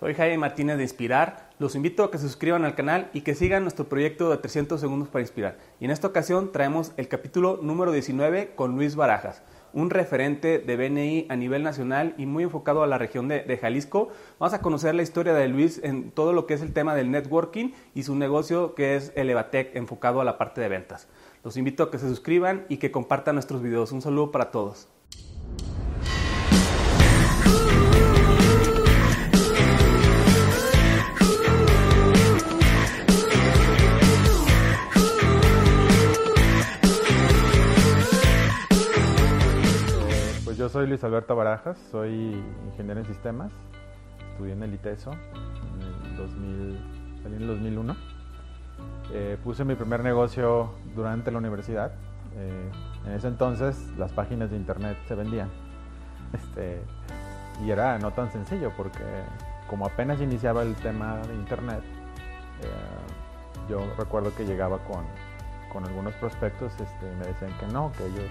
Soy Jaime Martínez de Inspirar. Los invito a que se suscriban al canal y que sigan nuestro proyecto de 300 segundos para inspirar. Y en esta ocasión traemos el capítulo número 19 con Luis Barajas, un referente de BNI a nivel nacional y muy enfocado a la región de, Jalisco. Vamos a conocer la historia de Luis en todo lo que es el tema del networking y su negocio que es Elevatec enfocado a la parte de ventas. Los invito a que se suscriban y que compartan nuestros videos. Un saludo para todos. Yo soy Luis Alberto Barajas, soy ingeniero en sistemas, estudié en el ITESO en el 2000, salí en el 2001. Eh, puse mi primer negocio durante la universidad. Eh, en ese entonces las páginas de internet se vendían. Este, y era no tan sencillo porque como apenas iniciaba el tema de internet, eh, yo recuerdo que llegaba con, con algunos prospectos este, me decían que no, que ellos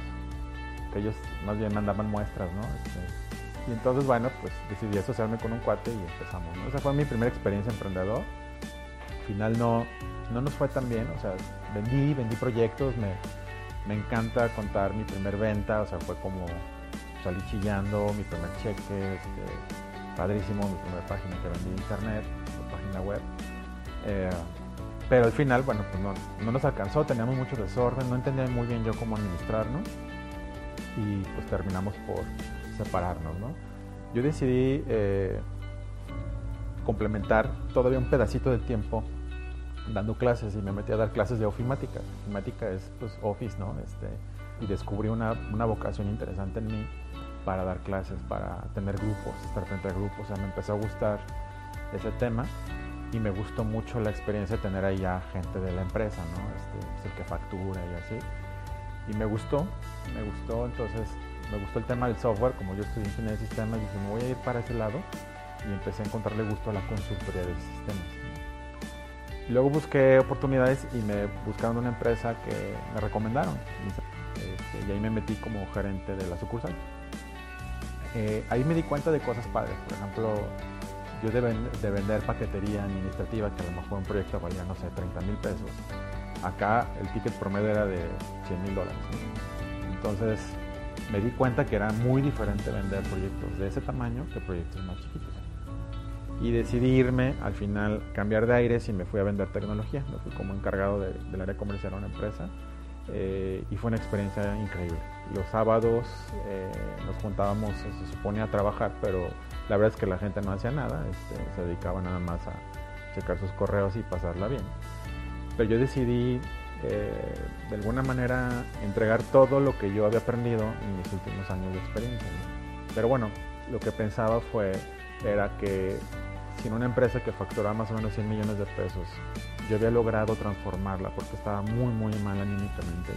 que ellos más bien mandaban muestras, ¿no? Este, y entonces, bueno, pues decidí asociarme con un cuate y empezamos, ¿no? Esa fue mi primera experiencia emprendedor. Al final no, no nos fue tan bien, o sea, vendí, vendí proyectos, me, me encanta contar mi primer venta, o sea, fue como salí chillando, mi primer cheque, este, padrísimo, mi primera página que vendí en internet, página web. Eh, pero al final, bueno, pues no, no, nos alcanzó, teníamos mucho desorden, no entendía muy bien yo cómo administrarnos y pues terminamos por separarnos. ¿no? Yo decidí eh, complementar todavía un pedacito de tiempo dando clases y me metí a dar clases de ofimática. Ofimática es pues, Office, ¿no? Este, y descubrí una, una, vocación interesante en mí para dar clases, para tener grupos, estar frente a grupos. O sea, me empezó a gustar ese tema y me gustó mucho la experiencia de tener ahí a gente de la empresa, ¿no? Este, el que factura y así y me gustó, me gustó, entonces me gustó el tema del software, como yo estudié ingeniería de sistemas, dije, me voy a ir para ese lado y empecé a encontrarle gusto a la consultoría de sistemas. Y luego busqué oportunidades y me buscaron una empresa que me recomendaron este, y ahí me metí como gerente de la sucursal. Eh, ahí me di cuenta de cosas padres, por ejemplo, yo de, de vender paquetería administrativa, que a lo mejor un proyecto valía, no sé, 30 mil pesos, Acá el ticket promedio era de 100 mil dólares. Entonces me di cuenta que era muy diferente vender proyectos de ese tamaño que proyectos más chiquitos. Y decidí irme, al final cambiar de aires y me fui a vender tecnología. Me fui como encargado del área comercial a una empresa eh, y fue una experiencia increíble. Los sábados eh, nos juntábamos, se supone a trabajar, pero la verdad es que la gente no hacía nada, este, se dedicaba nada más a checar sus correos y pasarla bien pero yo decidí eh, de alguna manera entregar todo lo que yo había aprendido en mis últimos años de experiencia. Pero bueno, lo que pensaba fue, era que sin una empresa que facturaba más o menos 100 millones de pesos, yo había logrado transformarla porque estaba muy, muy mal anímicamente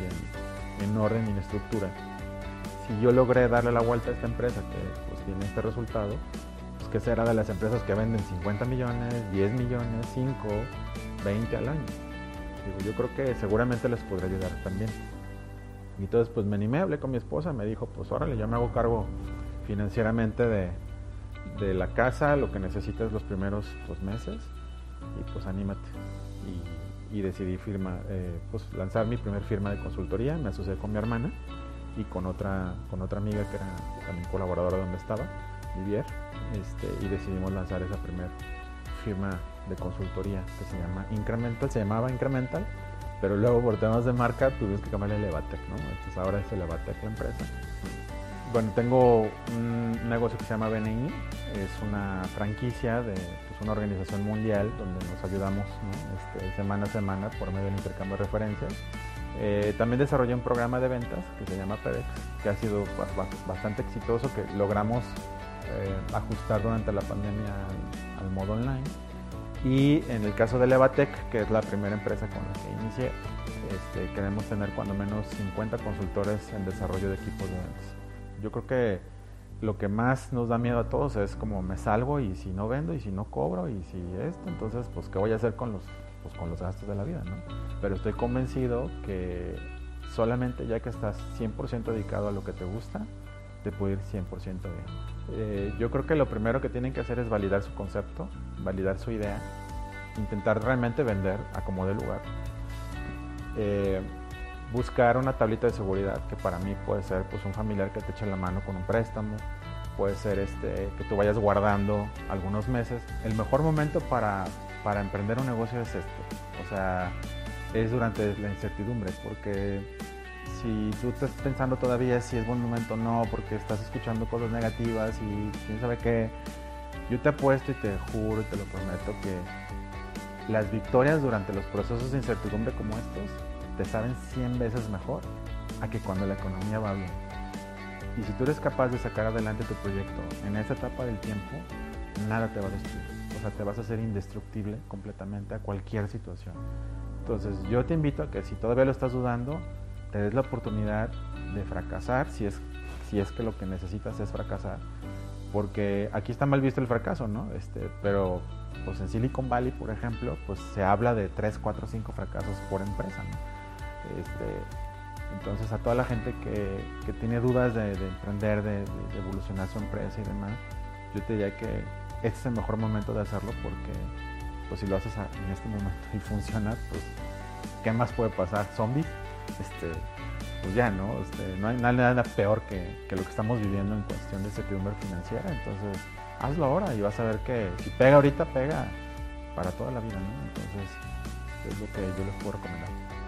en, en orden y en estructura. Si yo logré darle la vuelta a esta empresa que pues, tiene este resultado, pues que será de las empresas que venden 50 millones, 10 millones, 5, 20 al año yo creo que seguramente les podría ayudar también. Y entonces pues me animé, hablé con mi esposa, me dijo, pues órale, yo me hago cargo financieramente de, de la casa, lo que necesitas los primeros dos meses y pues anímate. Y, y decidí firma, eh, pues lanzar mi primer firma de consultoría, me asocié con mi hermana y con otra, con otra amiga que era también colaboradora donde estaba, Vivier, este, y decidimos lanzar esa primera firma de consultoría que se llama Incremental, se llamaba Incremental, pero luego por temas de marca tuvimos que cambiarle Elevatec, ¿no? Entonces ahora es Elevatec la empresa. Bueno, tengo un negocio que se llama BNI, es una franquicia de pues, una organización mundial donde nos ayudamos este, semana a semana por medio del intercambio de referencias. Eh, también desarrollé un programa de ventas que se llama PEDEX, que ha sido bastante exitoso, que logramos eh, ajustar durante la pandemia al modo online y en el caso de Levatec, que es la primera empresa con la que inicié, este, queremos tener cuando menos 50 consultores en desarrollo de equipos de ventas. Yo creo que lo que más nos da miedo a todos es como me salgo y si no vendo y si no cobro y si esto, entonces pues qué voy a hacer con los, pues, con los gastos de la vida, ¿no? Pero estoy convencido que solamente ya que estás 100% dedicado a lo que te gusta, te puede ir 100% bien. Eh, yo creo que lo primero que tienen que hacer es validar su concepto, validar su idea, intentar realmente vender a como de lugar. Eh, buscar una tablita de seguridad que para mí puede ser pues, un familiar que te eche la mano con un préstamo, puede ser este, que tú vayas guardando algunos meses. El mejor momento para, para emprender un negocio es este, o sea, es durante la incertidumbre, porque si tú estás pensando todavía si es buen momento o no, porque estás escuchando cosas negativas y quién sabe qué, yo te apuesto y te juro y te lo prometo que las victorias durante los procesos de incertidumbre como estos te saben 100 veces mejor a que cuando la economía va bien. Y si tú eres capaz de sacar adelante tu proyecto en esa etapa del tiempo, nada te va a destruir. O sea, te vas a hacer indestructible completamente a cualquier situación. Entonces, yo te invito a que si todavía lo estás dudando, te des la oportunidad de fracasar si es, si es que lo que necesitas es fracasar. Porque aquí está mal visto el fracaso, ¿no? Este, pero pues en Silicon Valley, por ejemplo, pues se habla de 3, 4, 5 fracasos por empresa, ¿no? Este, entonces a toda la gente que, que tiene dudas de, emprender, de, evolucionar su empresa y demás, yo te diría que este es el mejor momento de hacerlo porque pues si lo haces en este momento y funciona, pues ¿qué más puede pasar? ¿Zombies? Este, pues ya, ¿no? Este, no hay nada, peor que, lo que estamos viviendo en cuestión de certidumbre financiera. Entonces, hazlo ahora y vas a ver que si pega ahorita, pega para toda la vida, ¿no? Entonces, es lo que yo les puedo recomendar.